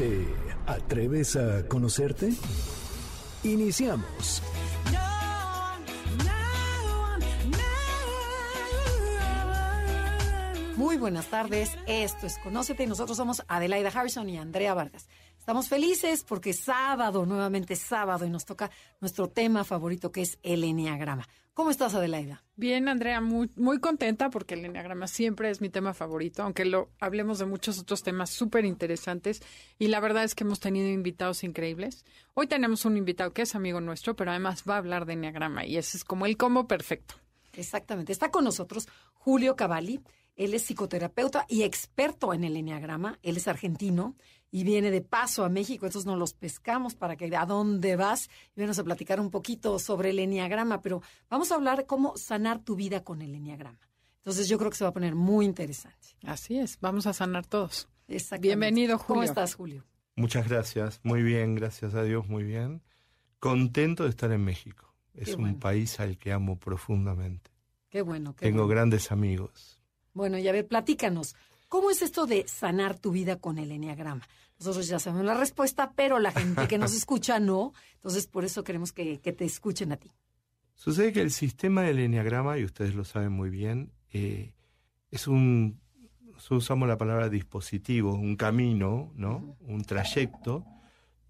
¿Te atreves a conocerte? Iniciamos. Muy buenas tardes, esto es Conócete y nosotros somos Adelaida Harrison y Andrea Vargas. Estamos felices porque sábado, nuevamente sábado, y nos toca nuestro tema favorito que es el Enneagrama. ¿Cómo estás, Adelaida? Bien, Andrea, muy, muy contenta porque el Enneagrama siempre es mi tema favorito, aunque lo hablemos de muchos otros temas súper interesantes y la verdad es que hemos tenido invitados increíbles. Hoy tenemos un invitado que es amigo nuestro, pero además va a hablar de Enneagrama y ese es como el combo perfecto. Exactamente. Está con nosotros Julio Cavalli. Él es psicoterapeuta y experto en el enneagrama. Él es argentino y viene de paso a México. Entonces nos los pescamos para que a dónde vas y vamos a platicar un poquito sobre el enneagrama. Pero vamos a hablar cómo sanar tu vida con el enneagrama. Entonces yo creo que se va a poner muy interesante. Así es, vamos a sanar todos. Exactamente. Bienvenido, Julio. ¿Cómo estás, Julio? Muchas gracias. Muy bien, gracias a Dios, muy bien. Contento de estar en México. Es un país al que amo profundamente. Qué bueno. Qué Tengo bueno. grandes amigos. Bueno, y a ver, platícanos. ¿Cómo es esto de sanar tu vida con el enneagrama? Nosotros ya sabemos la respuesta, pero la gente que nos escucha no. Entonces, por eso queremos que, que te escuchen a ti. Sucede que el sistema del enneagrama, y ustedes lo saben muy bien, eh, es un, nosotros usamos la palabra dispositivo, un camino, ¿no? Un trayecto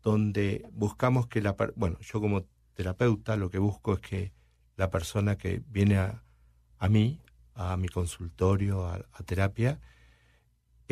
donde buscamos que la, bueno, yo como terapeuta lo que busco es que la persona que viene a, a mí, a mi consultorio, a, a terapia,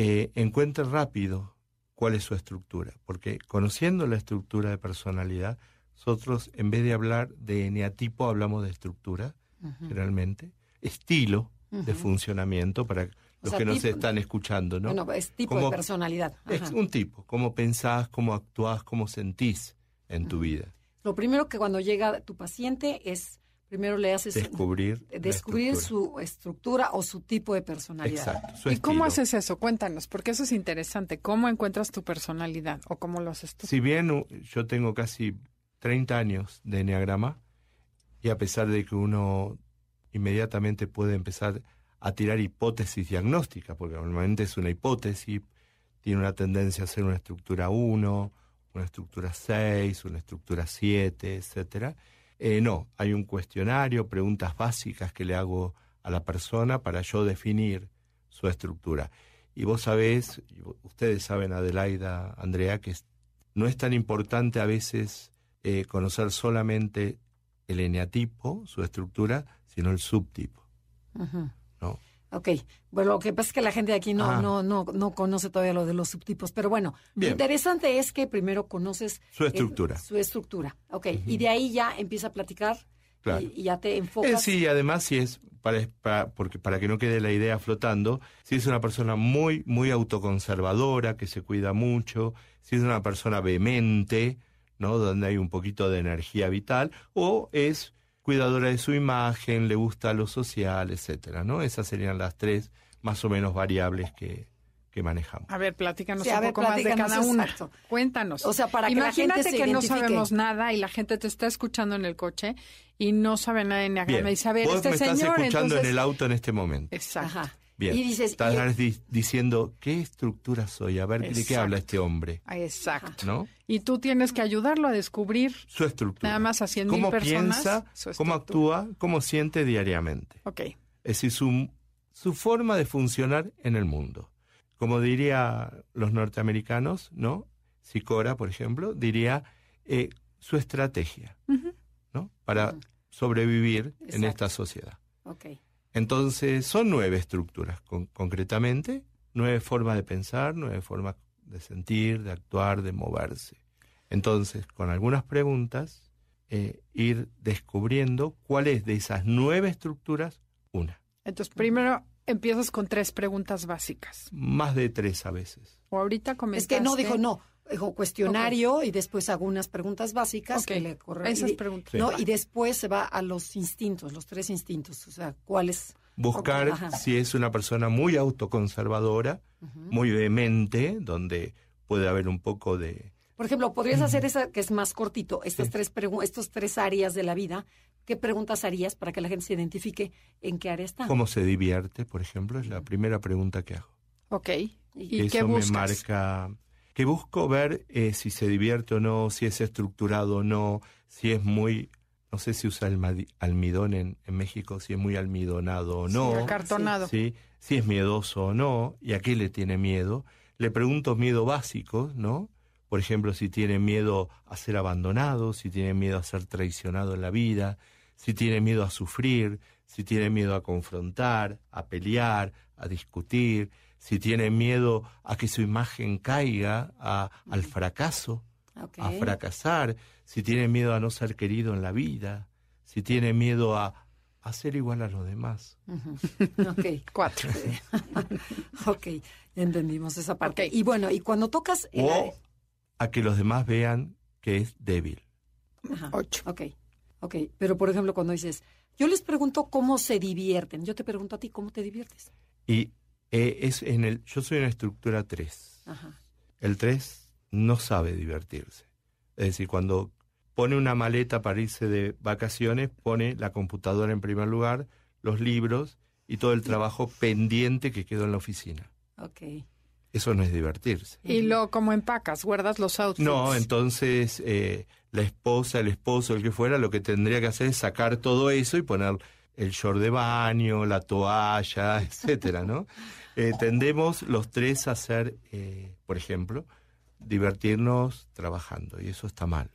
eh, encuentre rápido cuál es su estructura, porque conociendo la estructura de personalidad, nosotros en vez de hablar de eneatipo hablamos de estructura, generalmente, estilo de funcionamiento para los sea, que nos tipo- están escuchando, ¿no? Bueno, es tipo Como- de personalidad. Es un tipo, cómo pensás, cómo actuás, cómo sentís en tu vida. Lo primero que cuando llega tu paciente es, primero le haces Descubrir. descubrir estructura. su estructura o su tipo de personalidad. Exacto. su ¿Y cómo haces eso? Cuéntanos, porque eso es interesante. ¿Cómo encuentras tu personalidad o cómo lo haces tú? Si bien u- yo tengo casi 30 años de enneagrama, y a pesar de que uno inmediatamente puede empezar a tirar hipótesis diagnósticas, porque normalmente es una hipótesis, tiene una tendencia a ser una estructura 1, una estructura 6, una estructura 7, etcétera. Eh, no, hay un cuestionario, preguntas básicas que le hago a la persona para yo definir su estructura. Y vos sabés, ustedes saben, Adelaida, Andrea, que no es tan importante a veces eh, conocer solamente el eneatipo, su estructura, sino el subtipo. Ok, bueno, lo que pasa es que la gente de aquí no, no, no, no conoce todavía lo de los subtipos, pero bueno, lo interesante es que primero conoces Su eh, estructura. su estructura, ok, y de ahí ya empieza a platicar Claro. y, y ya te Eh, enfocas. sí, además si es para, para- porque para que no quede la idea flotando, si es una persona muy muy autoconservadora, que se cuida mucho, si es una persona vehemente, ¿no? Donde hay un poquito de energía vital o es cuidadora de su imagen, le gusta lo social, etcétera, ¿no? Esas serían las tres más o menos variables que, que manejamos. A ver, platícanos Sí, a un ver, poco más de cada una. exacto. Cuéntanos. O sea, para que la Imagínate gente se que no sabemos nada y la gente te está escuchando en el coche y no sabe nada de Enneagrama. Bien, Y dice, a ver, vos este me estás señor, escuchando entonces... en el auto en este momento. Exacto. Ajá. Bien. Y dices, Estás y- di- diciendo, ¿qué estructura soy? A ver, ¿de qué habla este hombre? Exacto. ¿No? Y tú tienes que ayudarlo a descubrir. Su estructura. Nada más 100.000 Cómo personas, piensa, cómo actúa, cómo siente diariamente. Ok. Es decir, su, su forma de funcionar en el mundo. Como diría los norteamericanos, ¿no? Sicora, por ejemplo, diría eh, su estrategia, ¿no? Para sobrevivir en esta sociedad. Ok. Entonces, son nueve estructuras, con- concretamente, nueve formas de pensar, nueve formas de sentir, de actuar, de moverse. Entonces, con algunas preguntas, eh, ir descubriendo cuál es de esas nueve estructuras una. Entonces, primero empiezas con tres preguntas básicas. Más de tres a veces. O ahorita Es comentaste... que no dijo no. Dijo, cuestionario y después hago unas preguntas básicas Ok, que le corre- esas y- preguntas. ¿no? Y después se va a los instintos, los tres instintos, o sea, cuáles. Buscar Ok, ajá. si es una persona muy autoconservadora, muy vehemente, donde puede haber un poco de... Por ejemplo, podrías hacer esa que es más cortito, estas Sí. tres estos tres áreas de la vida. ¿Qué preguntas harías para que la gente se identifique en qué área está? ¿Cómo se divierte, por ejemplo? Es la primera pregunta que hago. Ok. ¿Y Eso qué me buscas? marca... Que busco ver eh, si se divierte o no, si es estructurado o no, si es muy... No sé si usa el almidón en, en México, si es muy almidonado o no. Acartonado. ¿sí? si es miedoso o no, y a qué le tiene miedo. Le pregunto miedo básicos, ¿no? Por ejemplo, si tiene miedo a ser abandonado, si tiene miedo a ser traicionado en la vida, si tiene miedo a sufrir, si tiene miedo a confrontar, a pelear, a discutir, si tiene miedo a que su imagen caiga, a- al fracaso, a fracasar, si tiene miedo a no ser querido en la vida, si tiene miedo a, a ser igual a los demás. Ok. Cuatro. ok, entendimos esa parte. Y bueno, y cuando tocas el o a que los demás vean que es débil. Ajá, Ocho. Ok, ok. Pero por ejemplo, cuando dices, yo les pregunto cómo se divierten, yo te pregunto a ti cómo te diviertes. Y eh, es en el, yo soy en la estructura 3. Ajá. El 3 no sabe divertirse. Es decir, cuando pone una maleta para irse de vacaciones, pone la computadora en primer lugar, los libros y todo el trabajo pendiente que quedó en la oficina. Ok. Eso no es divertirse. Y lo como empacas, guardas los outfits. No, entonces eh, la esposa, el esposo, el que fuera, lo que tendría que hacer es sacar todo eso y poner el short de baño, la toalla, etcétera, ¿no? Eh, tendemos los tres a hacer, eh, por ejemplo, divertirnos trabajando y eso está mal.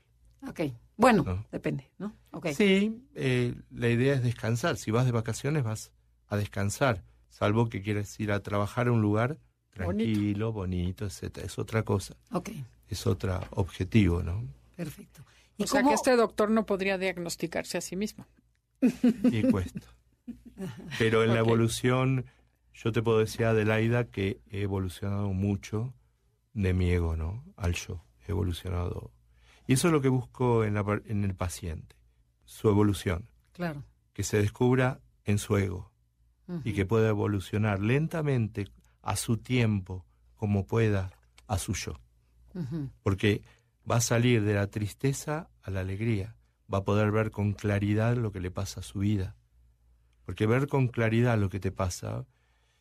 Ok. Bueno, No. depende, ¿no? Ok. Sí, eh, la idea es descansar. Si vas de vacaciones vas a descansar, salvo que quieras ir a trabajar a un lugar tranquilo, bonito, etcétera. Es otra cosa, Ok, es otro objetivo, ¿no? perfecto. ¿Y O sea que este doctor no podría diagnosticarse a sí mismo. Y cuesta. Pero en la evolución, yo te puedo decir, Adelaida, que he evolucionado mucho de mi ego, ¿no? Al yo. He evolucionado. Y eso es lo que busco en, la en el paciente, su evolución, Claro. que se descubra en su ego y que pueda evolucionar lentamente, a su tiempo, como pueda, a su yo. Porque va a salir de la tristeza a la alegría, va a poder ver con claridad lo que le pasa a su vida. Porque ver con claridad lo que te pasa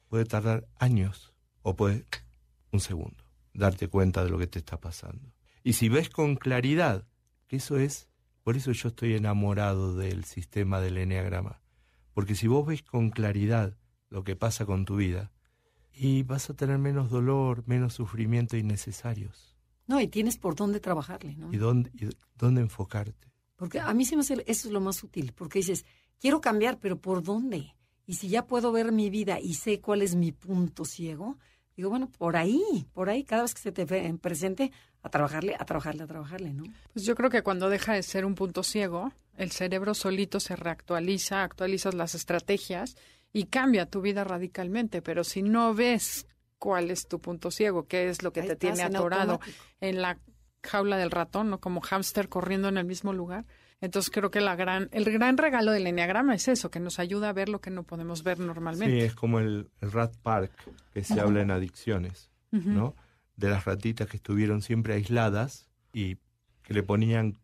puede tardar años o puede un segundo, darte cuenta de lo que te está pasando. Y si ves con claridad, que eso es, por eso yo estoy enamorado del sistema del Enneagrama, porque si vos ves con claridad lo que pasa con tu vida, y vas a tener menos dolor, menos sufrimiento innecesarios No, y tienes por dónde trabajarle, ¿no? y dónde, y dónde enfocarte. Porque a mí se me hace, eso es lo más útil, porque dices, quiero cambiar, pero ¿por dónde? Y si ya puedo ver mi vida y sé cuál es mi punto ciego, digo, bueno, por ahí, por ahí, cada vez que se te presente, a trabajarle, a trabajarle, a trabajarle, ¿no? Pues yo creo que cuando deja de ser un punto ciego, el cerebro solito se reactualiza, actualizas las estrategias y cambia tu vida radicalmente. Pero si no ves cuál es tu punto ciego, qué es lo que Ahí te tiene en atorado en la jaula del ratón, ¿no? Como hámster corriendo en el mismo lugar. Entonces creo que la gran, el gran regalo del enneagrama es eso, que nos ayuda a ver lo que no podemos ver Sí, normalmente. es como el, el Rat Park que se habla en adicciones, ¿no? De las ratitas que estuvieron siempre aisladas y que le ponían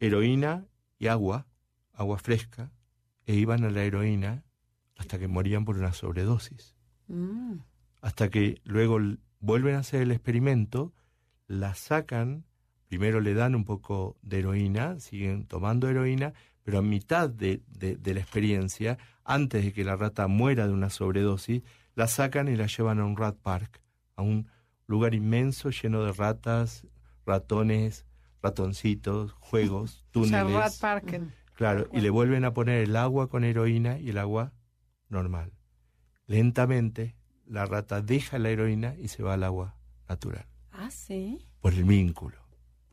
heroína y agua, agua fresca, e iban a la heroína hasta que morían por una sobredosis. Mm, hasta que luego vuelven a hacer el experimento, la sacan, primero le dan un poco de heroína, siguen tomando heroína, pero a mitad de, de- de la experiencia, antes de que la rata muera de una sobredosis, la sacan y la llevan a un rat park, a un lugar inmenso lleno de ratas, ratones, ratoncitos, juegos, O túneles. sea, Rat Park. Claro, y le vuelven a poner el agua con heroína y el agua normal. Lentamente, la rata deja la heroína y se va al agua natural, Ah, sí. por el vínculo,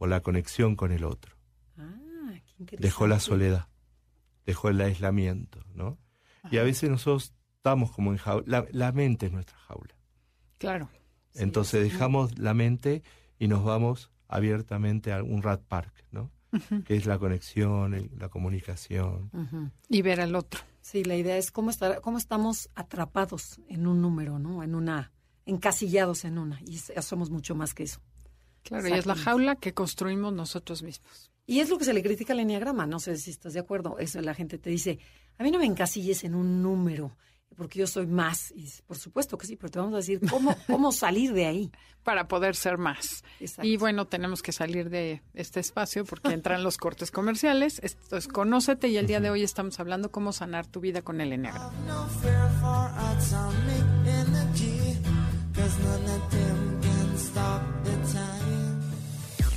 por la conexión con el otro. Ah, qué interesante. Dejó la soledad, dejó el aislamiento, ¿no? Y a veces nosotros estamos como en jaula, la, la mente es nuestra jaula. Claro. Sí, Entonces sí. dejamos la mente y nos vamos abiertamente a un rat park, ¿no? Que es la conexión, el- la comunicación. Y ver al otro. Sí, la idea es cómo, estar, cómo estamos atrapados en un número, ¿no? En una, encasillados en una. Y somos mucho más que eso. Claro, y es la jaula que construimos nosotros mismos. Y es lo que se le critica al enneagrama, no sé si estás de acuerdo. Eso la gente te dice, a mí no me encasilles en un número, porque yo soy más. Y por supuesto que sí, pero te vamos a decir cómo, cómo salir de ahí. Para poder ser más. Exacto. Y bueno, tenemos que salir de este espacio porque entran los cortes comerciales. Esto es Conócete y el día de hoy estamos hablando cómo sanar tu vida con el Enneagrama.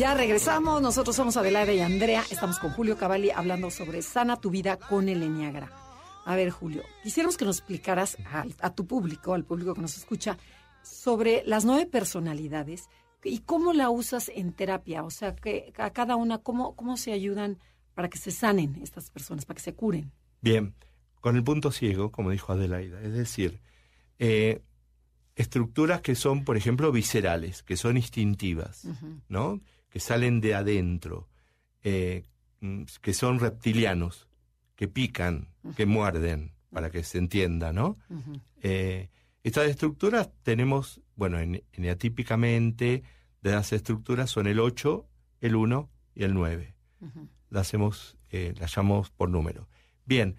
Ya regresamos, nosotros somos Adelaida y Andrea, estamos con Julio Cavalli hablando sobre sana tu vida con el Enneagra. A ver, Julio, quisiéramos que nos explicaras a, a tu público, al público que nos escucha, sobre las nueve personalidades y cómo la usas en terapia, o sea, que a cada una, cómo, cómo se ayudan para que se sanen estas personas, para que se curen. Bien, con el punto ciego, como dijo Adelaida, es decir, eh, estructuras que son, por ejemplo, viscerales, que son instintivas, ¿no? Que salen de adentro, eh, mm, que son reptilianos, que pican, que muerden, para que se entienda, ¿no? Eh, estas estructuras tenemos, bueno, en, eneatípicamente, de las estructuras son el 8, el 1 y el 9. Las hemos, eh, las llamamos por número. Bien,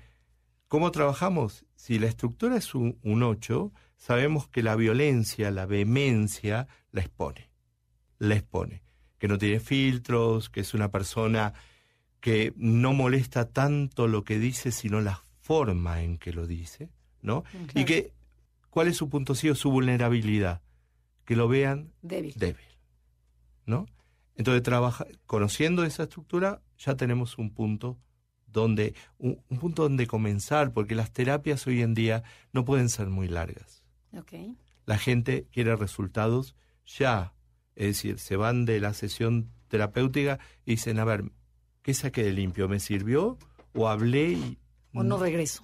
¿cómo trabajamos? Si la estructura es un, un 8, sabemos que la violencia, la vehemencia, la expone. La expone. Que no tiene filtros, que es una persona que no molesta tanto lo que dice, sino la forma en que lo dice, ¿no? Y que, ¿cuál es su punto ciego? Su vulnerabilidad. Que lo vean Débil. débil, ¿no? Entonces, trabaja, conociendo esa estructura, ya tenemos un punto donde, un, un punto donde comenzar, porque las terapias hoy en día no pueden ser muy largas. Ok. La gente quiere resultados ya, es decir, se van de la sesión terapéutica y dicen, a ver, ¿qué saqué de limpio? ¿Me sirvió? ¿O hablé y, O no regreso.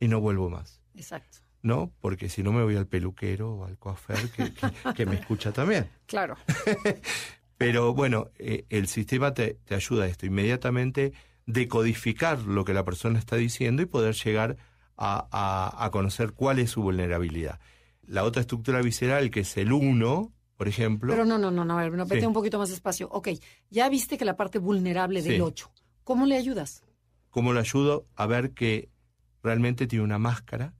y no vuelvo más? Exacto. ¿No? Porque si no me voy al peluquero o al coafer que, que- que me escucha también. Claro. Pero bueno, eh, el sistema te, te ayuda a esto, inmediatamente decodificar lo que la persona está diciendo y poder llegar a, a- a conocer cuál es su vulnerabilidad. La otra estructura visceral, que es el 1, por ejemplo, Pero no, no, no, no, a ver, no, vete Sí. un poquito más despacio. Ok, ya viste que la parte vulnerable del Sí. 8. ¿Cómo le ayudas? ¿cómo lo ayudo a ver que realmente tiene una máscara,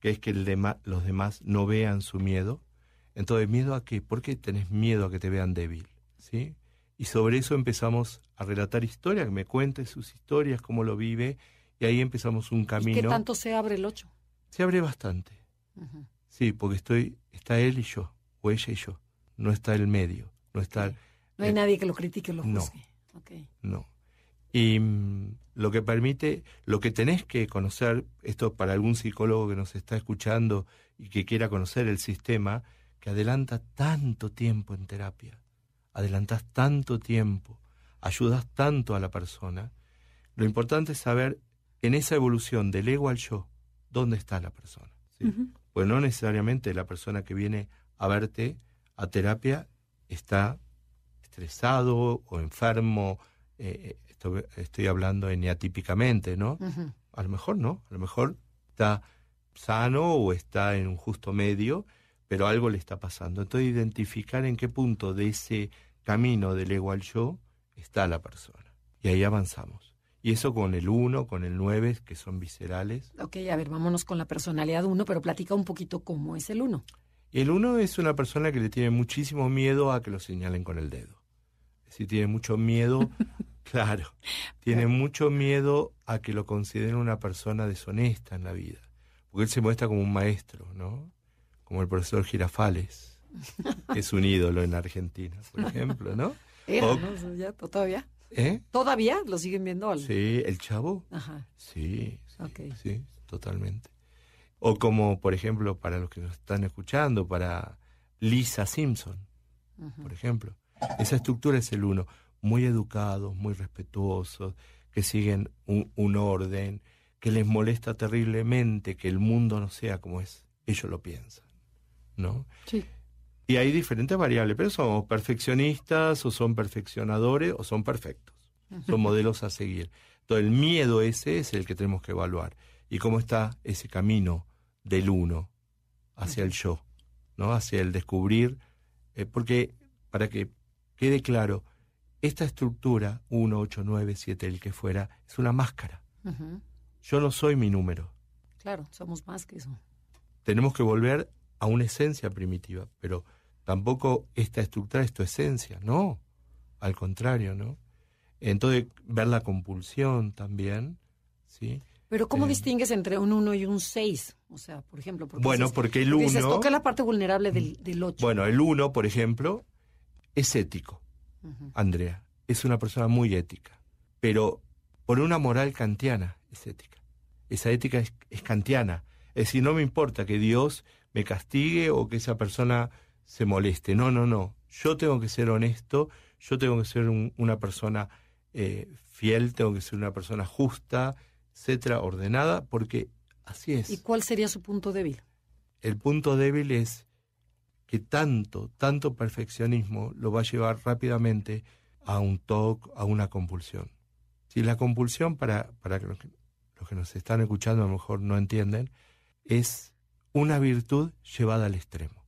que es que el los demás no vean su miedo? Entonces, ¿miedo a qué? ¿Por qué tenés miedo a que te vean débil? ¿Sí? Y sobre eso empezamos a relatar historias, que me cuente sus historias, cómo lo vive, y ahí empezamos un ¿Y qué camino. tanto se abre el 8? Se abre bastante. Sí, porque estoy, está él y yo, o ella y yo. No está el medio, no está, No hay Eh, nadie que lo critique o lo no. juzgue. Ok. no. Y mm, lo que permite, lo que tenés que conocer, esto para algún psicólogo que nos está escuchando y que quiera conocer el sistema, que adelanta tanto tiempo en terapia, adelantas tanto tiempo, ayudas tanto a la persona, lo importante es saber en esa evolución del ego al yo, dónde está la persona. ¿sí? Pues no necesariamente la persona que viene a verte a terapia está estresado o enfermo, eh, esto- estoy hablando eneatípicamente, ¿no? A lo mejor no, a lo mejor está sano o está en un justo medio, pero algo le está pasando. Entonces identificar en qué punto de ese camino del ego al yo está la persona. Y ahí avanzamos. Y eso con el 1, con el 9, que son viscerales. Ok, a ver, vámonos con la personalidad 1, pero platica un poquito cómo es el 1. El 1 es una persona que le tiene muchísimo miedo a que lo señalen con el dedo. Es decir, tiene mucho miedo, claro, tiene mucho miedo a que lo consideren una persona deshonesta en la vida. Porque él se muestra como un maestro, ¿no? Como el profesor Girafales. que es un ídolo en Argentina, por ejemplo, ¿no? Era, O- ¿no? Ya, ¿Todavía? ¿Eh? ¿Todavía lo siguen viendo? al- Sí, el chavo. Ajá. Sí, sí, totalmente. O como, por ejemplo, para los que nos están escuchando, para Lisa Simpson, por ejemplo. Esa estructura es el uno. Muy educados, muy respetuosos, que siguen un, un orden, que les molesta terriblemente que el mundo no sea como es. Ellos lo piensan, ¿no? Sí. Y hay diferentes variables, pero son perfeccionistas o son perfeccionadores o son perfectos. Son modelos a seguir. Entonces el miedo ese es el que tenemos que evaluar. Y cómo está ese camino del uno hacia el yo, ¿no? Hacia el descubrir. eh, porque, para que quede claro, esta estructura, 1, 8, 9, 7, el que fuera, es una máscara. Yo no soy mi número. Claro, somos más que eso. tenemos que volver a una esencia primitiva, pero tampoco esta estructura es tu esencia, no, al contrario, ¿no? Entonces, ver la compulsión también, ¿sí? Pero ¿cómo distingues entre un 1 y un 6? O sea, por ejemplo. Porque Bueno, dices- porque el porque dices, 1, toca la parte vulnerable del, del 8. bueno, el 1, por ejemplo, es ético, Andrea, es una persona muy ética, pero por una moral kantiana es ética. Esa ética es, es kantiana, es decir, no me importa que Dios me castigue o que esa persona se moleste, no, no, no, yo tengo que ser honesto, yo tengo que ser un- una persona eh, fiel, tengo que ser una persona justa, etcétera, ordenada, porque así es. ¿Y cuál sería su punto débil? El punto débil es que tanto, tanto perfeccionismo lo va a llevar rápidamente a un TOC, a una compulsión. Si la compulsión, para, para que los, que los que nos están escuchando a lo mejor no entienden, es una virtud llevada al extremo.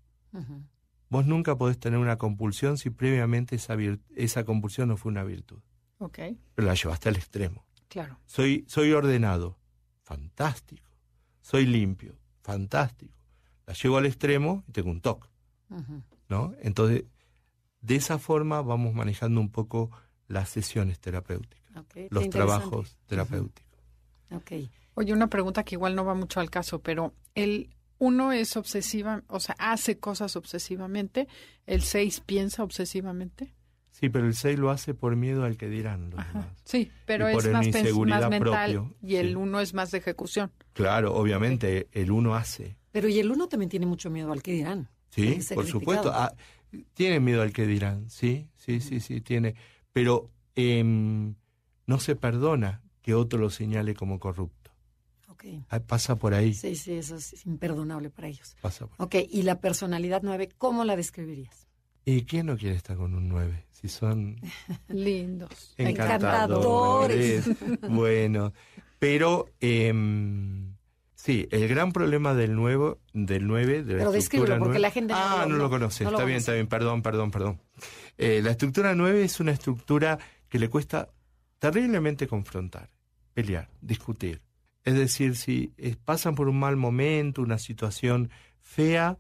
Vos nunca podés tener una compulsión si previamente esa, esa compulsión no fue una virtud, Ok, pero la llevaste al extremo. Claro. Soy, soy ordenado, fantástico. Soy limpio, fantástico. La llevo al extremo y tengo un toque. ¿no? Entonces, de esa forma vamos manejando un poco las sesiones terapéuticas, los trabajos terapéuticos. Ok. Oye, una pregunta que igual no va mucho al caso, pero el uno es obsesiva, o sea, hace cosas obsesivamente, el seis piensa obsesivamente. Sí, pero el 6 lo hace por miedo al que dirán los Ajá. demás. Sí, pero Y es más, inseguridad más mental propio, y el sí. uno es más de ejecución. Claro, obviamente, el uno hace. Pero y el uno también tiene mucho miedo al que dirán. Sí, por criticado. supuesto. Ah, tiene miedo al que dirán, sí, sí, sí, sí, tiene. Pero em, no se perdona que otro lo señale como corrupto. Ok. Ah, Pasa por ahí, Sí, sí, eso es imperdonable para ellos. pasa por Ok, y la personalidad 9, ¿cómo la describirías? ¿Y quién no quiere estar con un 9? Si son Lindos. encantadores. bueno, pero em, sí, el gran problema del nuevo, del 9, de la Pero estructura porque 9 la gente no Ah, lo- no, no- lo conoce. no lo está bien, conoce. está bien, perdón, perdón, perdón. Eh, la estructura 9 es una estructura que le cuesta terriblemente confrontar, pelear, discutir. Es decir, si eh, pasan por un mal momento, una situación fea,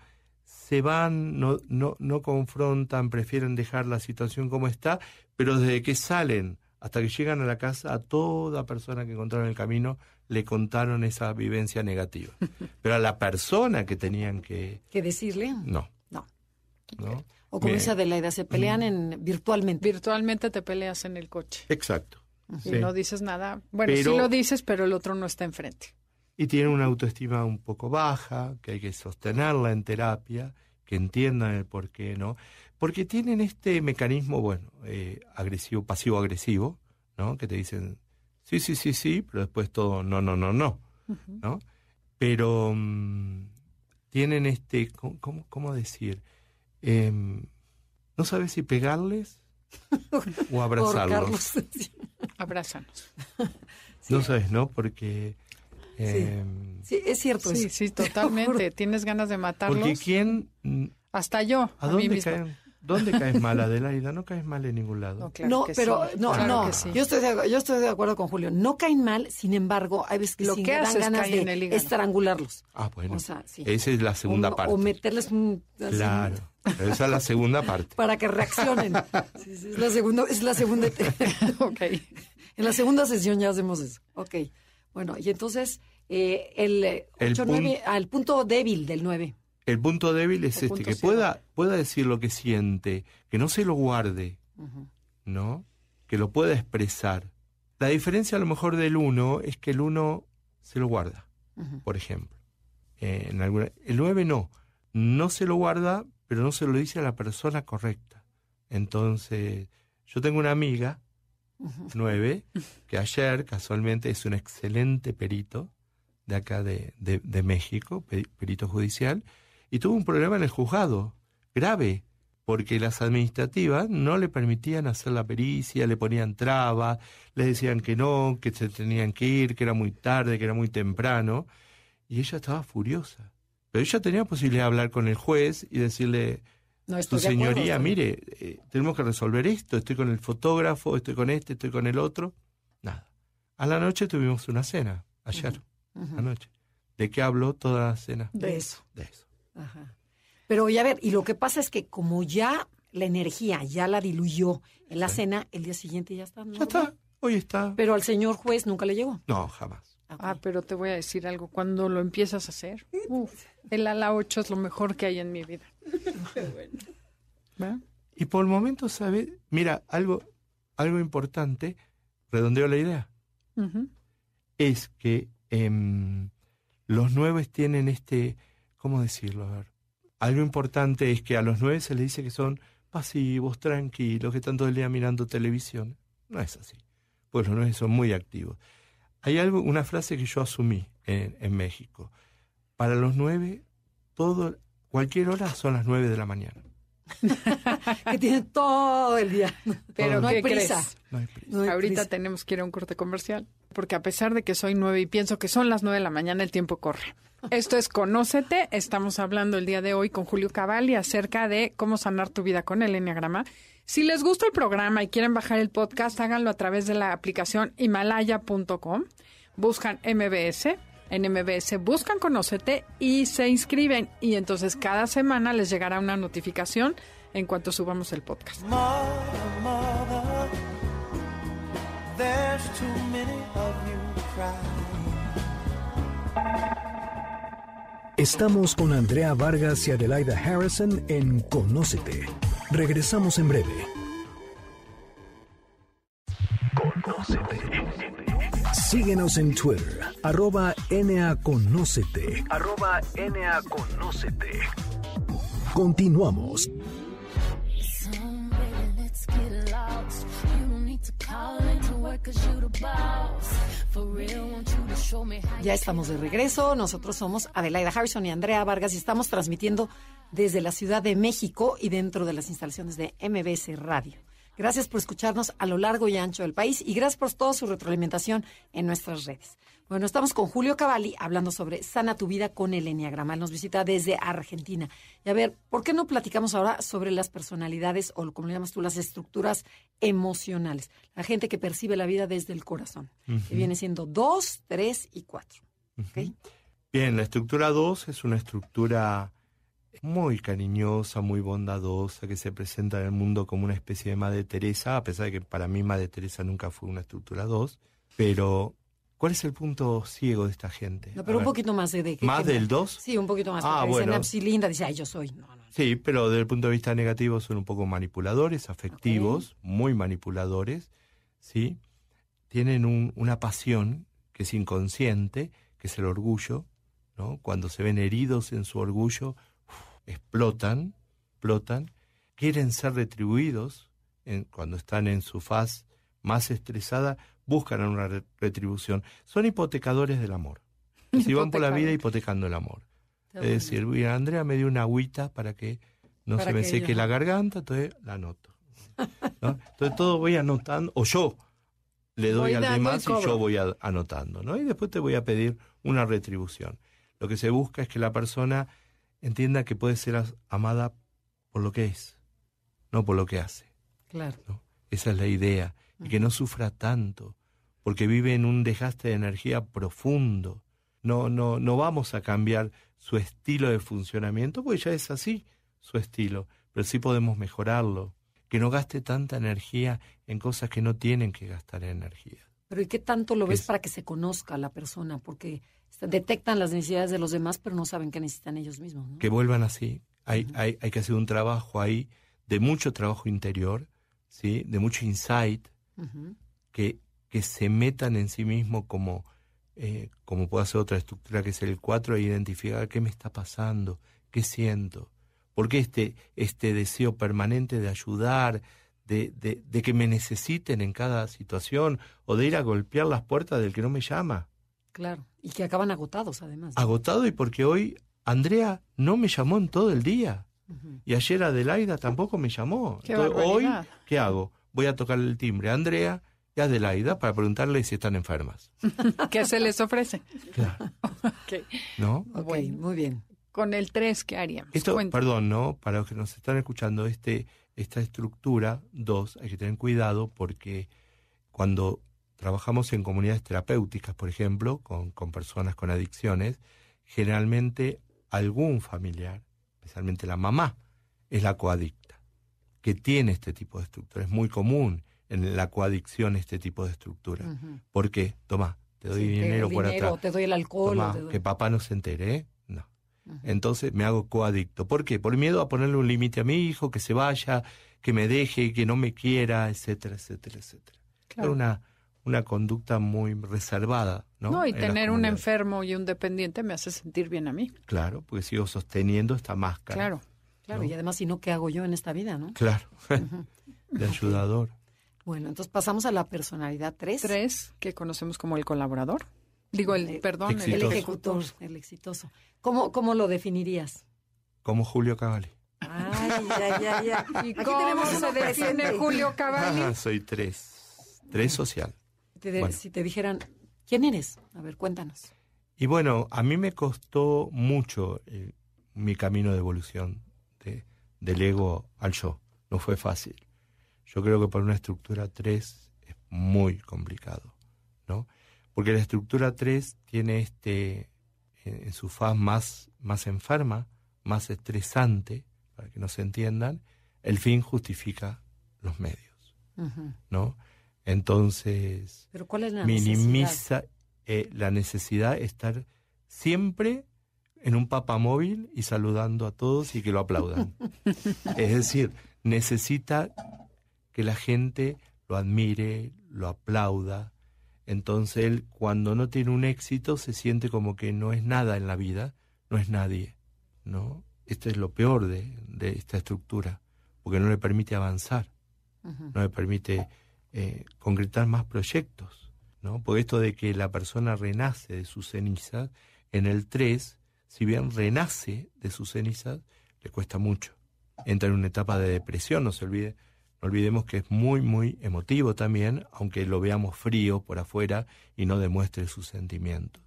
se van, no, no, no confrontan, prefieren dejar la situación como está, pero desde que salen hasta que llegan a la casa, a toda persona que encontraron en el camino le contaron esa vivencia negativa. Pero a la persona que tenían que... ¿Qué decirle? No, No. ¿no? O como dice Adelaida, se pelean en, virtualmente. Virtualmente te peleas en el coche Exacto. y Sí. no dices nada. Bueno, Pero- sí lo dices, pero el otro no está enfrente. Y tienen una autoestima un poco baja, que hay que sostenerla en terapia, que entiendan el por qué, ¿no? Porque tienen este mecanismo, bueno, eh, agresivo, pasivo-agresivo, ¿no? Que te dicen, sí, sí, sí, sí, pero después todo, no, no, no, no, ¿no? Pero mm, tienen este, ¿cómo, cómo- decir? Em, no sabes si pegarles o abrazarlos. Ahorcarlos. Sí. No sabes, ¿no? Porque... em, Sí, es cierto Sí, eso. sí, totalmente. Tienes ganas de matarlos. Porque quién, Hasta yo, ¿a a, mí dónde misma. caen? ¿Dónde caes mal, Adelaida? No caes mal en ningún lado. No, claro no, que pero sí, no, claro no. que sí. Yo estoy de, yo estoy de acuerdo con Julio. No caen mal, sin embargo, hay veces que Lo sí que dan haces ganas en de estrangularlos. Ah, bueno. O sea, sí. Esa es la segunda o, parte. O meterles un así, Claro. Esa es la segunda parte. para que reaccionen. Sí, sí, es la segunda, es la segunda ok. en la segunda sesión ya hacemos eso. Ok. Bueno, y entonces eh, el, eh, El 8, pun- 9, al punto débil del 9. El punto débil es El este, punto que pueda, pueda decir lo que siente, que no se lo guarde, ¿no? Que lo pueda expresar. La diferencia a lo mejor del uno es que el uno se lo guarda, por ejemplo. Eh, en alguna, el 9 no, no se lo guarda, pero no se lo dice a la persona correcta. Entonces, yo tengo una amiga, 9, que ayer casualmente es un excelente perito de acá de, de- de México, pe- perito judicial, y tuvo un problema en el juzgado, grave, porque las administrativas no le permitían hacer la pericia, le ponían trabas, le decían que no, que se tenían que ir, que era muy tarde, que era muy temprano, y ella estaba furiosa. Pero ella tenía posibilidad de hablar con el juez y decirle, No tu estoy acuerdo, señoría, mire, eh, tenemos que resolver esto, estoy con el fotógrafo, estoy con este, estoy con el otro. Nada. A la noche tuvimos una cena, ayer, anoche. ¿De qué habló toda la cena? De eso. De eso. Ajá. Pero y a ver, y lo que pasa es que como ya la energía ya la diluyó en la cena, el día siguiente ya está. ¿no? Ya está, hoy está. Pero al señor juez nunca le llegó. No, jamás. Ah, pero te voy a decir algo. Cuando lo empiezas a hacer, uf, el ala 8 es lo mejor que hay en mi vida. ¿Va? Y por el momento, ¿sabe? Mira, algo, algo importante, redondeo la idea, es que em, los nueve tienen este, ¿cómo decirlo? A ver. Algo importante es que a los nueve se les dice que son pasivos, tranquilos, que están todo el día mirando televisión. No es así, pues los nueve son muy activos. Hay algo, una frase que yo asumí en, en México. Para los nueve, todo, cualquier hora son las nueve de la mañana. Que tiene todo el día. Pero no hay ¿qué prisa. crees? No hay prisa. No hay Ahorita prisa. tenemos que ir a un corte comercial, porque a pesar de que soy nueve y pienso que son las nueve de la mañana, el tiempo corre. Esto es Conócete. Estamos hablando el día de hoy con Julio Cavalli acerca de cómo sanar tu vida con el Enneagrama. Si les gusta el programa y quieren bajar el podcast, háganlo a través de la aplicación himalaya.com. Buscan MBS. En MBS buscan Conócete y se inscriben. Y entonces cada semana les llegará una notificación en cuanto subamos el podcast. Mother, mother, there's too many of you. Estamos con Andrea Vargas y Adelaida Harrison en Conócete. Regresamos en breve. Síguenos en Twitter, arroba NAConócete. Arroba NAConócete. Continuamos. Ya estamos de regreso. Nosotros somos Adelaida Harrison y Andrea Vargas y estamos transmitiendo desde la Ciudad de México y dentro de las instalaciones de MBS Radio. Gracias por escucharnos a lo largo y ancho del país y gracias por toda su retroalimentación en nuestras redes. Bueno, estamos con Julio Cavalli hablando sobre Sana tu vida con el Enneagrama. Él Nos visita desde Argentina. Y a ver, ¿por qué no platicamos ahora sobre las personalidades o como le llamas tú, las estructuras emocionales? La gente que percibe la vida desde el corazón, que viene siendo dos, tres y cuatro. Bien, la estructura 2 es una estructura muy cariñosa, muy bondadosa, que se presenta en el mundo como una especie de Madre Teresa, a pesar de que para mí Madre Teresa nunca fue una estructura 2. Pero, ¿cuál es el punto ciego de esta gente? No, A pero un ver. poquito más de... de que- ¿Más que- del 2? Sí, un poquito más. Ah, dicen, bueno. "Ah, sí, linda, dice, ay, yo soy. No, no. Sí, pero desde el punto de vista negativo son un poco manipuladores, afectivos, muy manipuladores, ¿sí? Tienen un- una pasión que es inconsciente, que es el orgullo, ¿no? Cuando se ven heridos en su orgullo, explotan, explotan, quieren ser retribuidos, en- cuando están en su faz más estresada, buscan una re- retribución. Son hipotecadores del amor. Si van por la vida hipotecando el amor. Es decir, mira, Andrea me dio una agüita para que no Para se me que seque yo- la garganta, entonces la anoto. ¿no? Entonces todo voy anotando, o yo le doy al demás y, yo voy a- anotando, ¿no? Y después te voy a pedir una retribución. Lo que se busca es que la persona entienda que puede ser amada por lo que es, no por lo que hace. Claro. ¿no? Esa es la idea. Y que no sufra tanto, porque vive en un desgaste de energía profundo. No, no, no vamos a cambiar su estilo de funcionamiento, porque ya es así su estilo, pero sí podemos mejorarlo. Que no gaste tanta energía en cosas que no tienen que gastar energía. Pero ¿y qué tanto lo ves Es- para que se conozca la persona? Porque detectan las necesidades de los demás, pero no saben qué necesitan ellos mismos. ¿no? que vuelvan así. Hay, hay, hay que hacer un trabajo ahí de mucho trabajo interior, ¿sí? de mucho insight, Que, que se metan en sí mismo como, eh, como puede hacer otra estructura que es el 4, e identificar qué me está pasando, qué siento, por qué este, este deseo permanente de ayudar, de, de, de que me necesiten en cada situación, o de ir a golpear las puertas del que no me llama. Claro. Y que acaban agotados, además. ¿no? Agotado y porque hoy Andrea no me llamó en todo el día. Y ayer Adelaida tampoco me llamó. Qué Entonces, hoy. ¿qué hago? Voy a tocar el timbre a Andrea y a Adelaida para preguntarle si están enfermas. ¿Qué se les ofrece? Claro. Ok. ¿No? Ok, Bueno. muy bien. Con el 3, ¿qué haríamos? Esto, perdón, ¿no? Para los que nos están escuchando, este, esta estructura, dos, hay que tener cuidado porque cuando trabajamos en comunidades terapéuticas, por ejemplo, con, con personas con adicciones, generalmente algún familiar, especialmente la mamá, es la coadicta, que tiene este tipo de estructura. Es muy común en la coadicción este tipo de estructura. Ujú. ¿Por qué? Tomá, te doy Sí, te dinero doy por dinero, atrás. Te doy el alcohol. Tomá, te doy- que papá no se entere, ¿eh? No. Entonces me hago coadicto. ¿Por qué? Por miedo a ponerle un límite a mi hijo, que se vaya, que me deje, que no me quiera, etcétera, etcétera, etcétera. Claro. Una, una conducta muy reservada, ¿no? No, y En tener un enfermo y un dependiente me hace sentir bien a mí. Claro, porque sigo sosteniendo esta máscara. Claro. Claro, ¿no? y además, si no, ¿qué hago yo en esta vida, no? Claro. De ayudador. Bueno, entonces pasamos a la personalidad 3. Tres, que conocemos como el colaborador. Digo, el, El- perdón, El Exitoso. ejecutor, el exitoso. ¿Cómo, cómo lo definirías? Como Julio Cavalli. Ay, ay, ay, ay. ¿Y Aquí cómo tenemos se define presente. Julio Cavalli? Ah, soy tres. Tres social. Te de- Bueno. Si te dijeran, ¿quién eres? A ver, cuéntanos. Y bueno, a mí me costó mucho eh, mi camino de evolución del ego al yo. No fue fácil. Yo creo que para una estructura 3 es muy complicado, ¿no? Porque la estructura 3 tiene este, en, su faz más, más enferma, más estresante, para que nos entiendan, el fin justifica los medios. ¿no? Entonces, Pero ¿cuál es la necesidad? minimiza eh, la necesidad de estar siempre en un papamóvil y saludando a todos y que lo aplaudan. es decir, necesita que la gente lo admire, lo aplauda. Entonces él cuando no tiene un éxito se siente como que no es nada en la vida, no es nadie, ¿no? Esto es lo peor de, de esta estructura, porque no le permite avanzar no me permite eh, concretar más proyectos, ¿no? Porque esto de que la persona renace de sus cenizas, en el 3, si bien renace de sus cenizas, le cuesta mucho. Entra en una etapa de depresión, no se olvide, no olvidemos que es muy, muy emotivo también, aunque lo veamos frío por afuera y no demuestre sus sentimientos.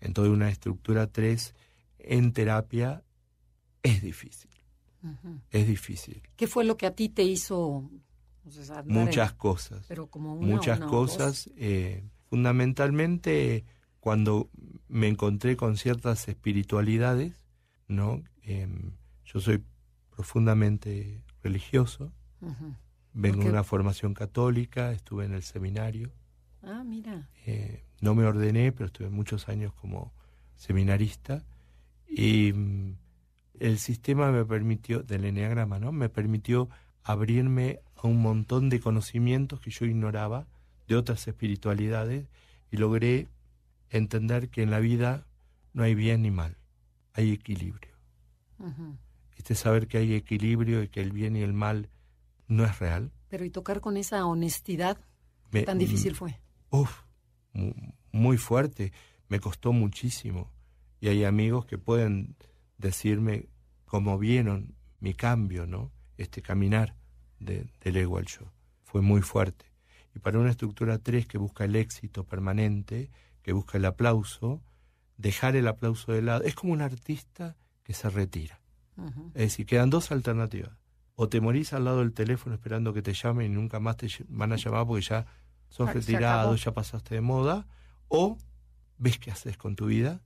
Entonces una estructura 3 en terapia es difícil, es difícil. ¿Qué fue lo que a ti te hizo? en- Muchas cosas. pero como una, muchas una cosas. eh, fundamentalmente cuando me encontré con ciertas espiritualidades, ¿no? Em, yo soy profundamente religioso, vengo de una formación católica, estuve en el seminario, Ah, mira. eh, no me ordené, pero estuve muchos años como seminarista y mm, el sistema me permitió, del enneagrama, ¿no? Me permitió abrirme a un montón de conocimientos que yo ignoraba de otras espiritualidades y logré entender que en la vida no hay bien ni mal, hay equilibrio. Este saber que hay equilibrio y que el bien y el mal no es real. Pero y tocar con esa honestidad, me- ¿qué tan difícil fue? Uf, mu- muy fuerte, me costó muchísimo. Y hay amigos que pueden decirme cómo vieron mi cambio, ¿no? Este caminar de- del ego al yo. Fue muy fuerte. Y para una estructura 3 que busca el éxito permanente, que busca el aplauso, dejar el aplauso de lado, es como un artista que se retira. Es decir, quedan dos alternativas. O te morís al lado del teléfono esperando que te llamen y nunca más te van a llamar porque ya sos Ah, retirado, ya pasaste de moda. O ves qué haces con tu vida,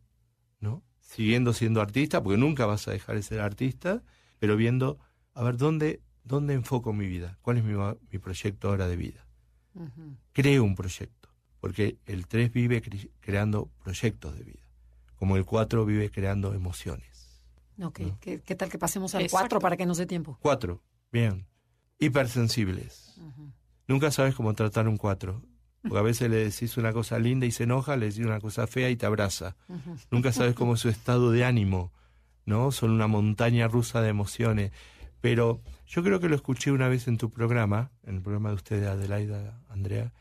¿no? Siguiendo siendo artista, porque nunca vas a dejar de ser artista, pero viendo, a ver, ¿dónde, dónde enfoco mi vida? ¿Cuál es mi, mi proyecto ahora de vida? Creo un proyecto. Porque el 3 vive cre- creando proyectos de vida, como el 4 vive creando emociones. Ok, ¿Qué, qué tal que pasemos al Exacto. 4 para que nos dé tiempo? 4, bien. Hipersensibles. Nunca sabes cómo tratar un 4. Porque a veces le decís una cosa linda y se enoja, le decís una cosa fea y te abraza. Nunca sabes cómo es su estado de ánimo, ¿no? Son una montaña rusa de emociones. Pero yo creo que lo escuché una vez en tu programa, en el programa de ustedes, Adelaida, Andrea,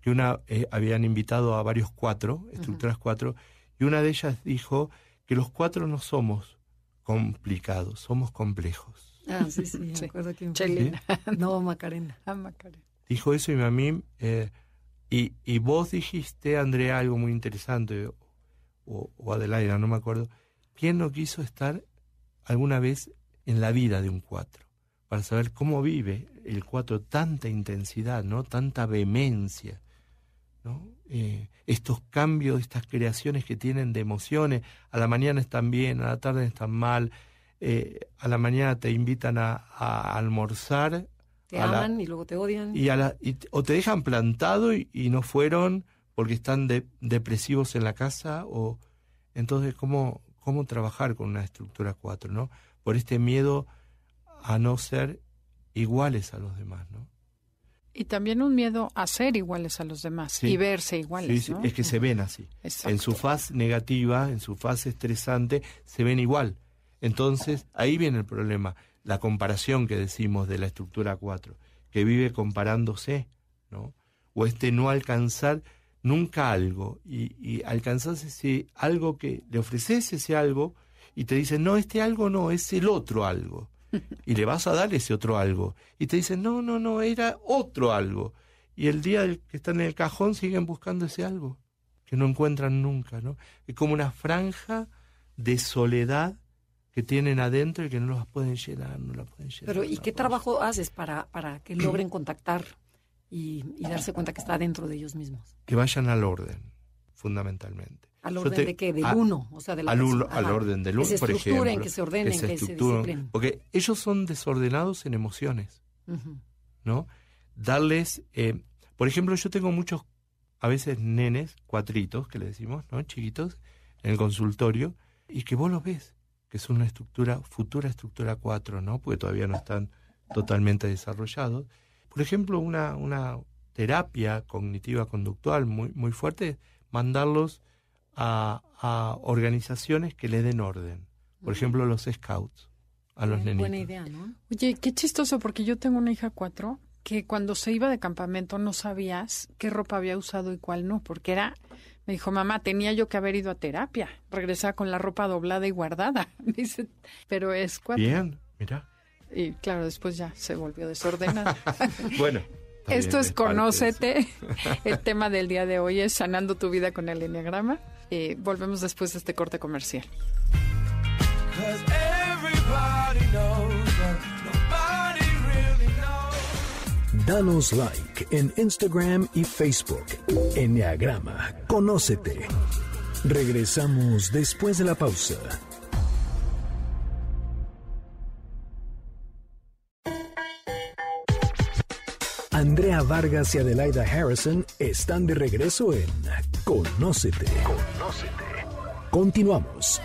que una eh, habían invitado a varios cuatro, estructuras cuatro, y una de ellas dijo que los cuatro no somos complicados, somos complejos. Ah, sí, sí, me Sí. acuerdo que... Chelina. No, Macarena. Ah, Macarena. dijo eso y a mí eh, y, y vos dijiste Andrea algo muy interesante o, o Adelaida no me acuerdo quién no quiso estar alguna vez en la vida de un cuatro para saber cómo vive el cuatro tanta intensidad no tanta vehemencia ¿no? Eh, estos cambios estas creaciones que tienen de emociones a la mañana están bien a la tarde están mal eh, a la mañana te invitan a, a almorzar Te a la- aman y luego te odian. y, a la, y o te dejan plantado y, y no fueron porque están de- depresivos en la casa o entonces cómo cómo trabajar con una estructura 4 no por este miedo a no ser iguales a los demás no Y también un miedo a ser iguales a los demás Sí. y verse iguales, Sí, sí, ¿no? es que se ven así Exacto. en su faz negativa en su faz estresante se ven igual entonces ahí viene el problema la comparación que decimos de la estructura 4 que vive comparándose ¿no? o este no alcanzar nunca algo y, y alcanzás ese algo que le ofreces ese algo y te dicen no este algo no es el otro algo y le vas a dar ese otro algo y te dicen no no no era otro algo y el día que están en el cajón siguen buscando ese algo que no encuentran nunca no es como una franja de soledad que tienen adentro y que no las pueden llenar no la pueden llenar Pero, ¿y qué trabajo haces para, para que logren contactar y, y darse cuenta que está dentro de ellos mismos? que vayan al orden, fundamentalmente. ¿Al orden te- de qué? Del uno, o sea, de la al, persona. al orden del Que uno, se por ejemplo. estructuren, que se ordenen, que se estructuren. disciplinen. Porque ellos son desordenados en emociones. ¿no? Darles, eh, por ejemplo, yo tengo muchos, a veces nenes, cuatritos, que le decimos, ¿no? Chiquitos, en el consultorio, y que vos los ves, que son una estructura, futura estructura 4, ¿no? Porque todavía no están totalmente desarrollados. Por ejemplo, una, una terapia cognitiva conductual muy, muy fuerte, mandarlos a, a organizaciones que le den orden. Por ejemplo, los scouts, a los nenitos. Buena idea, ¿no? Oye, qué chistoso, porque yo tengo una hija cuatro que cuando se iba de campamento no sabías qué ropa había usado y cuál no, porque era, me dijo, mamá, tenía yo que haber ido a terapia, regresaba con la ropa doblada y guardada. Dice, pero es cuatro. Bien, mira. Y claro, después ya se volvió desordenada. Bueno. Esto es. Conócete. El tema del día de hoy es sanando tu vida con el enneagrama. Eh, volvemos después de este corte comercial. Danos like en Instagram y Facebook. Enneagrama, conócete. Regresamos después de la pausa. Andrea Vargas y Adelaida Harrison están de regreso en Conócete. Conócete. Continuamos.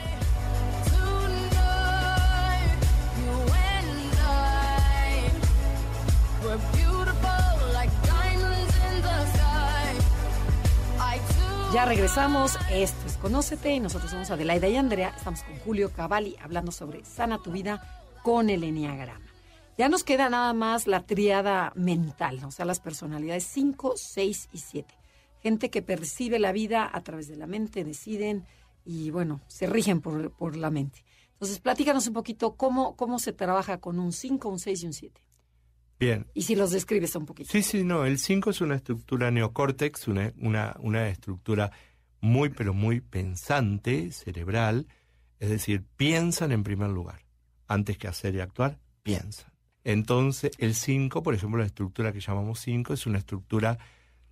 Ya regresamos. Esto es Conócete nosotros somos Adelaida y Andrea. Estamos con Julio Cavalli hablando sobre sana tu vida con el Enneagrama. Ya nos queda nada más la triada mental, o sea, las personalidades 5, 6 y 7. Gente que percibe la vida a través de la mente, deciden y, bueno, se rigen por, por la mente. Entonces, platícanos un poquito cómo, cómo se trabaja con un 5, un 6 y un 7. Bien. Y si los describes un poquito. Sí, sí, no. El 5 es una estructura neocórtex, una, una, una estructura muy, pero muy pensante, cerebral. Es decir, piensan en primer lugar. Antes que hacer y actuar, piensan. Entonces, el 5, por ejemplo, la estructura que llamamos 5 es una estructura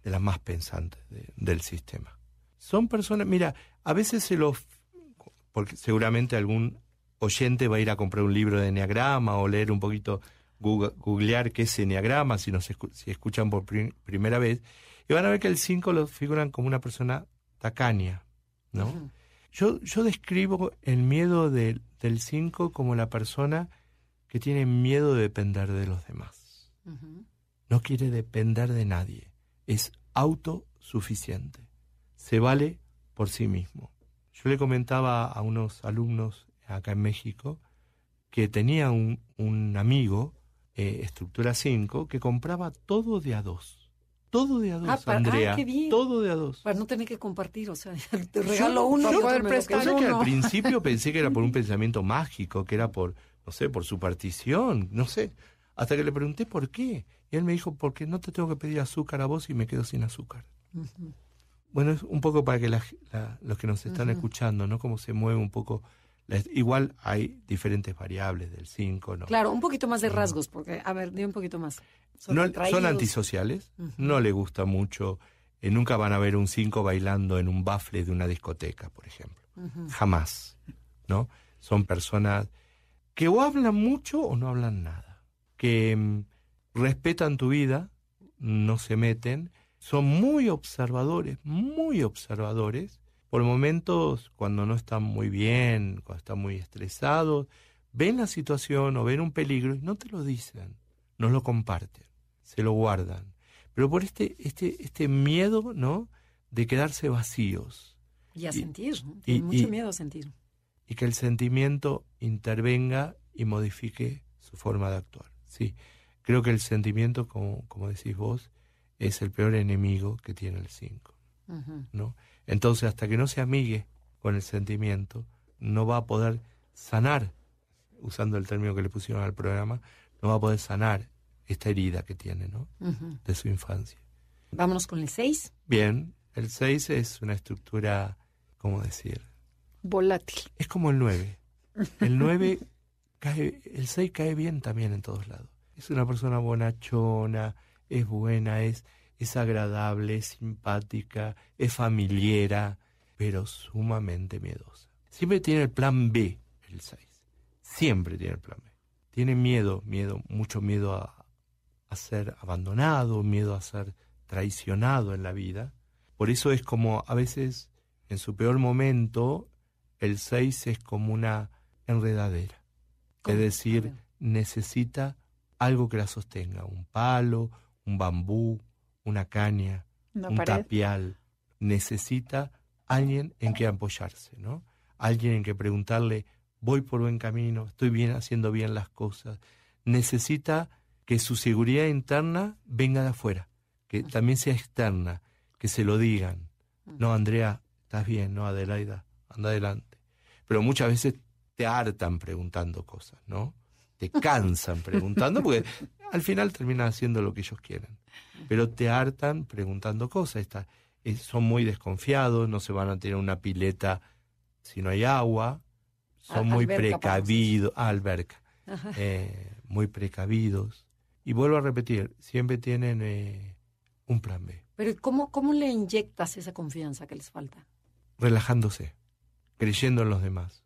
de las más pensantes de- del sistema. Son personas, mira, a veces se los, porque seguramente algún oyente va a ir a comprar un libro de enneagrama o leer un poquito google- googlear qué es enneagrama, si, nos escu- si escuchan por prim- primera vez, y van a ver que el 5 lo figuran como una persona tacaña, ¿no? Yo, yo describo el miedo del 5 como la persona que tiene miedo de depender de los demás. No quiere depender de nadie. Es autosuficiente. Se vale por sí mismo. Yo le comentaba a unos alumnos acá en México que tenía un, un amigo, eh, estructura 5, que compraba todo de a dos. Todo de a dos, Ah, para- ah, Andrea. qué bien. Todo de a dos. Para no tener que compartir, o sea, te regalo uno para y otro poder me lo prestar O quedo. sea que al principio pensé que era por un pensamiento mágico, que era por, no sé, por superstición, no sé. Hasta que le pregunté por qué. Y él me dijo, porque no te tengo que pedir azúcar a vos y me quedo sin azúcar. Bueno, es un poco para que la- la- los que nos están escuchando, ¿no? Cómo se mueve un poco. la- igual hay diferentes variables del 5, ¿no? Claro, un poquito más de rasgos, porque, a ver, di un poquito más. Son No- retraídos. son antisociales, no le gusta mucho. eh, nunca van a ver un 5 bailando en un bafle de una discoteca, por ejemplo. Jamás, ¿no? Son personas que o hablan mucho o no hablan nada, que mm, respetan tu vida, no se meten, son muy observadores, muy observadores. Por momentos, cuando no están muy bien, cuando están muy estresados, ven la situación o ven un peligro y no te lo dicen, no lo comparten, se lo guardan. Pero por este, este, este miedo, ¿no? De quedarse vacíos Y a Y- sentir, ¿no? Tienen y- mucho y- miedo a sentir. Y que el sentimiento intervenga y modifique su forma de actuar. Sí, creo que el sentimiento, como, como decís vos, es el peor enemigo que tiene el 5, Ujú. ¿no? Entonces, hasta que no se amigue con el sentimiento, no va a poder sanar, usando el término que le pusieron al programa, no va a poder sanar esta herida que tiene, ¿no? De su infancia. Vámonos con el 6. Bien, el 6 es una estructura, ¿cómo decir? Volátil. Es como el 9. El 9 cae, el 6 cae bien también en todos lados. Es una persona bonachona, es buena, es, es agradable, es simpática, es familiera, pero sumamente miedosa. Siempre tiene el plan B, el 6. Siempre tiene el plan B. Tiene miedo, miedo, mucho miedo a, a ser abandonado, miedo a ser traicionado en la vida. Por eso es como a veces, en su peor momento, el 6 es como una enredadera. Es decir, necesita algo que la sostenga, un palo, un bambú, una caña, Una un pared. tapial. Necesita alguien en que apoyarse, ¿no? Alguien en que preguntarle, voy por buen camino, estoy bien haciendo bien las cosas. Necesita que su seguridad interna venga de afuera, que también sea externa, que se lo digan. No, Andrea, estás bien, no, Adelaida, anda adelante. Pero muchas veces te hartan preguntando cosas, ¿no? Te cansan preguntando porque al final terminan haciendo lo que ellos quieren. Pero te hartan preguntando cosas. Está- eh, son muy desconfiados, no se van a tener una pileta si no hay agua. Son muy alberca, precavidos. ah, alberca. Ajá. eh, muy precavidos. Y vuelvo a repetir, siempre tienen eh, un plan B. Pero ¿cómo, ¿cómo le inyectas esa confianza que les falta? Relajándose, creyendo en los demás,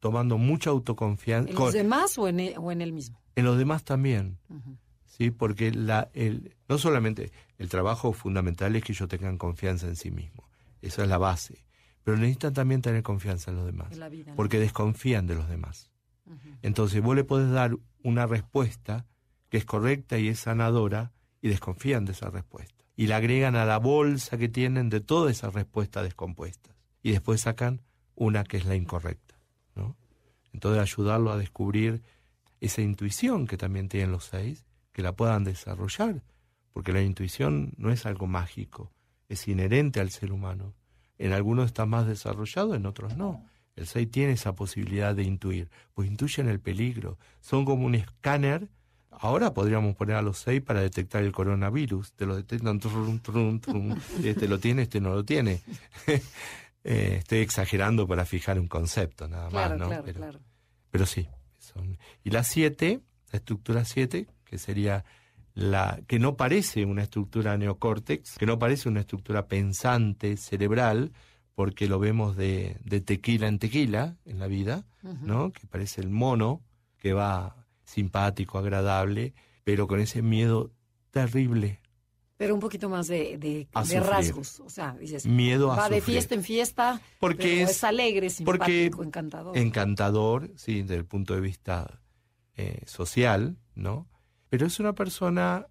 tomando mucha autoconfianza. ¿En con- los demás o en, e- o en él mismo? en los demás también. ¿sí? Porque la, el, no solamente el trabajo fundamental es que ellos tengan confianza en sí mismos, esa es la base, pero necesitan también tener confianza en los demás, En la vida. ¿no? porque desconfían de los demás. Entonces vos le podés dar una respuesta que es correcta y es sanadora y desconfían de esa respuesta. Y la agregan a la bolsa que tienen de todas esas respuestas descompuestas. Y después sacan una que es la incorrecta. ¿no? Entonces ayudarlo a descubrir esa intuición que también tienen los seis, que la puedan desarrollar. Porque la intuición no es algo mágico, es inherente al ser humano. En algunos está más desarrollado, en otros no. El 6 tiene esa posibilidad de intuir, pues intuyen el peligro. Son como un escáner. Ahora podríamos poner a los 6 para detectar el coronavirus. Te lo detectan, trum, trum, trum. este lo tiene, este no lo tiene. Eh, estoy exagerando para fijar un concepto, nada Claro, más, ¿no? claro, pero, claro. pero sí. Son... Y la 7, la estructura 7, que sería la que no parece una estructura neocórtex, que no parece una estructura pensante, cerebral, porque lo vemos de, de tequila en tequila en la vida. ¿no? Que parece el mono que va simpático, agradable, pero con ese miedo terrible. Pero un poquito más de, rasgos. O sea, dices, Miedo a va de fiesta en fiesta, Porque pero es- es, alegre, porque simpático, encantador. encantador, sí, desde el punto de vista eh, social, ¿no? Pero es una persona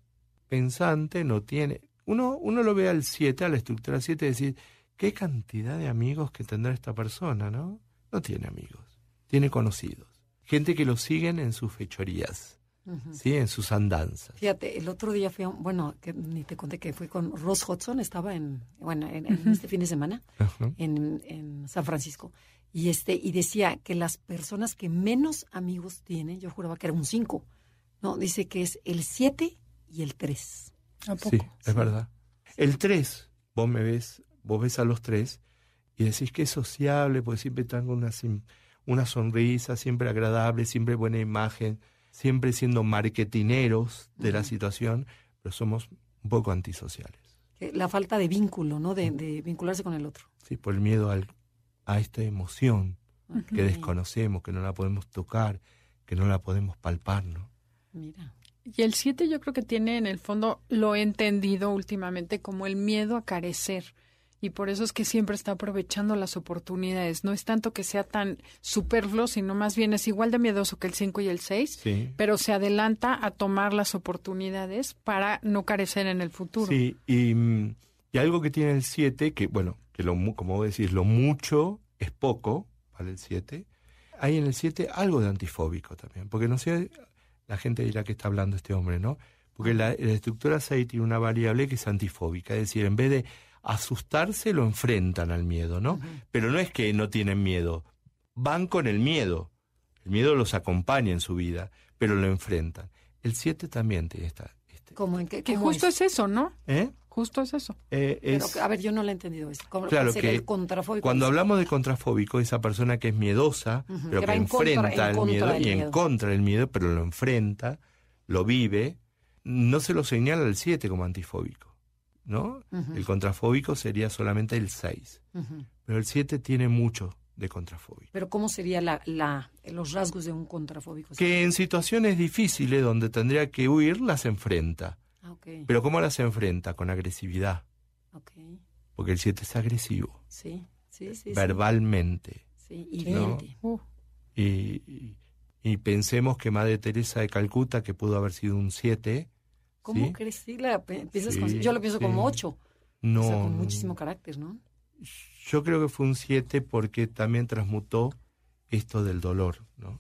pensante, no tiene... Uno, uno lo ve al 7, a la estructura 7, y decir, ¿qué cantidad de amigos que tendrá esta persona, no? No tiene amigos, tiene conocidos. Gente que lo siguen en sus fechorías, ¿sí? En sus andanzas. Fíjate, el otro día fui a bueno, que ni te conté que fui con Ross Hudson, estaba en, bueno, en, en este fin de semana en, en San Francisco. Y este, y decía que las personas que menos amigos tienen, yo juraba que era un 5, no, dice que es el 7 y el 3. ¿A poco? Sí, es verdad. El 3, vos me ves, vos ves a los tres y decís que es sociable, porque siempre están con una, una sonrisa, siempre agradable, siempre buena imagen, siempre siendo marketineros de la situación, pero somos un poco antisociales. Que La falta de vínculo, ¿no? De, de vincularse con el otro. Sí, por el miedo al, a esta emoción que desconocemos, que no la podemos tocar, que no la podemos palpar, ¿no? Mira. Y el 7 yo creo que tiene en el fondo, lo he entendido últimamente, como el miedo a carecer. Y por eso es que siempre está aprovechando las oportunidades. No es tanto que sea tan superfluo, sino más bien es igual de miedoso que el 5 y el 6, Sí. pero se adelanta a tomar las oportunidades para no carecer en el futuro. Sí, y, mm, y algo que tiene el 7, que bueno, que lo, como decís, lo mucho es poco para el 7. Hay en el 7 algo de antifóbico también, porque no sé, la gente dirá que está hablando este hombre, ¿no? Porque la, la estructura 6 tiene una variable que es antifóbica, es decir, en vez de asustarse, lo enfrentan al miedo, ¿no? Pero no es que no tienen miedo, van con el miedo. El miedo los acompaña en su vida, pero lo enfrentan. El 7 también tiene esta... este- ¿Cómo en qué? Que cómo justo es? eso, ¿no? ¿Eh? Justo es eso. Eh, Pero, a ver, yo no lo he entendido eso. ¿Cómo Claro que el contrafóbico? Cuando hablamos de contrafóbico, esa persona que es miedosa, pero que en contra- enfrenta en el contra miedo y en miedo. contra del miedo, pero lo enfrenta, lo vive, no se lo señala el 7 como antifóbico, ¿no? El contrafóbico sería solamente el 6, Ujú. pero el 7 tiene mucho de contrafóbico. Pero ¿cómo sería la, la, los rasgos de un contrafóbico? Que en situaciones difíciles donde tendría que huir, las enfrenta. Ah. Pero ¿cómo las enfrenta? Con agresividad, porque el 7 es agresivo, Sí, sí, sí. verbalmente. Sí. Uh, Y, y- y pensemos que Madre Teresa de Calcuta, que pudo haber sido un 7, ¿Cómo ¿sí? crees? Sí, la piensas con- Sí, yo lo pienso como ocho. no, o sea, con muchísimo carácter, ¿no? yo creo que fue un 7 porque también transmutó esto del dolor, ¿no?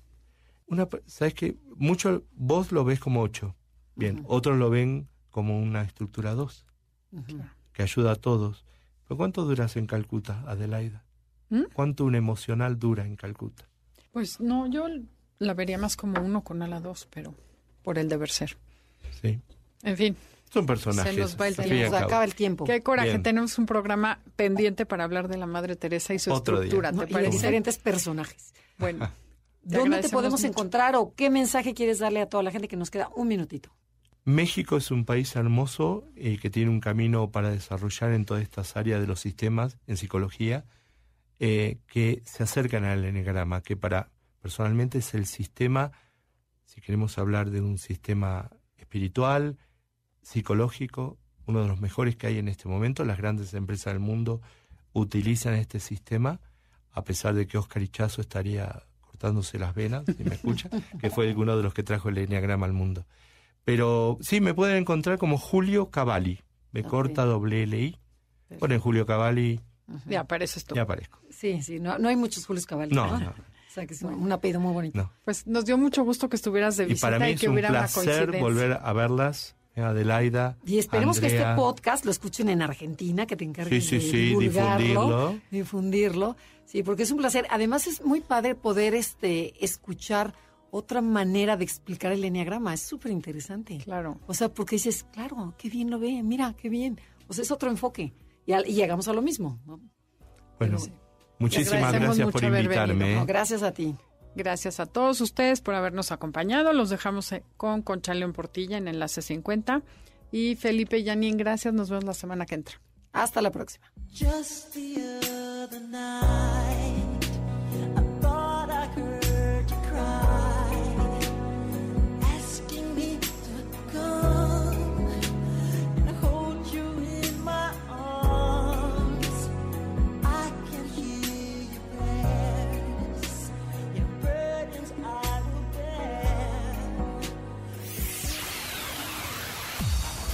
Una, ¿Sabes qué? Mucho, vos lo ves como 8, bien, Ujú. otros lo ven como una estructura 2, Ujú. que ayuda a todos. ¿Pero cuánto duras en Calcuta, Adelaida? ¿Mm? ¿Cuánto un emocional dura en Calcuta? Pues no, yo la vería más como uno con ala dos, pero por el deber ser. Sí. En fin, Son personajes. Se nos va el Se nos cabo. acaba el tiempo. qué coraje. Bien. Tenemos un programa pendiente para hablar de la Madre Teresa y su Otro día. estructura, ¿no? ¿te Y de parece? diferentes personajes. Bueno, ¿Dónde te podemos mucho. encontrar o qué mensaje quieres darle a toda la gente que nos queda un minutito? México es un país hermoso y que tiene un camino para desarrollar en todas estas áreas de los sistemas en psicología eh, que se acercan al enneagrama, que para personalmente es el sistema, si queremos hablar de un sistema espiritual, psicológico, uno de los mejores que hay en este momento. Las grandes empresas del mundo utilizan este sistema, a pesar de que Oscar Ichazo estaría cortándose las venas, si me escucha, que fue uno de los que trajo el enneagrama al mundo. Pero sí, me pueden encontrar como Julio Cavalli. Me corta doble L I. Ponen Julio Cavalli Ya apareces tú. y aparezco. Sí, sí, no, no hay muchos Julios Cavalli. No, no, O sea, que es un, un apellido muy bonito. no. Pues nos dio mucho gusto que estuvieras de Y visita para mí y es que un hubiera una placer coincidencia. volver a verlas, Adelaida. Y esperemos que este podcast lo escuchen en Argentina, que te encargues Sí, sí, de sí, divulgarlo, difundirlo. difundirlo. Sí, porque es un placer. Además es muy padre poder este escuchar otra manera de explicar el enneagrama. Es súper interesante. Claro. O sea, porque dices, claro, qué bien lo ve, mira, qué bien. O sea, es otro enfoque. Y, al- y llegamos a lo mismo. ¿no? Bueno, Pero- muchísimas gracias por invitarme. No, gracias a ti. Gracias a todos ustedes por habernos acompañado. Los dejamos eh, con Concha León Portilla en Enlace 50. Y Felipe Yanin, gracias. Nos vemos la semana que entra. Hasta la próxima. Just the other night,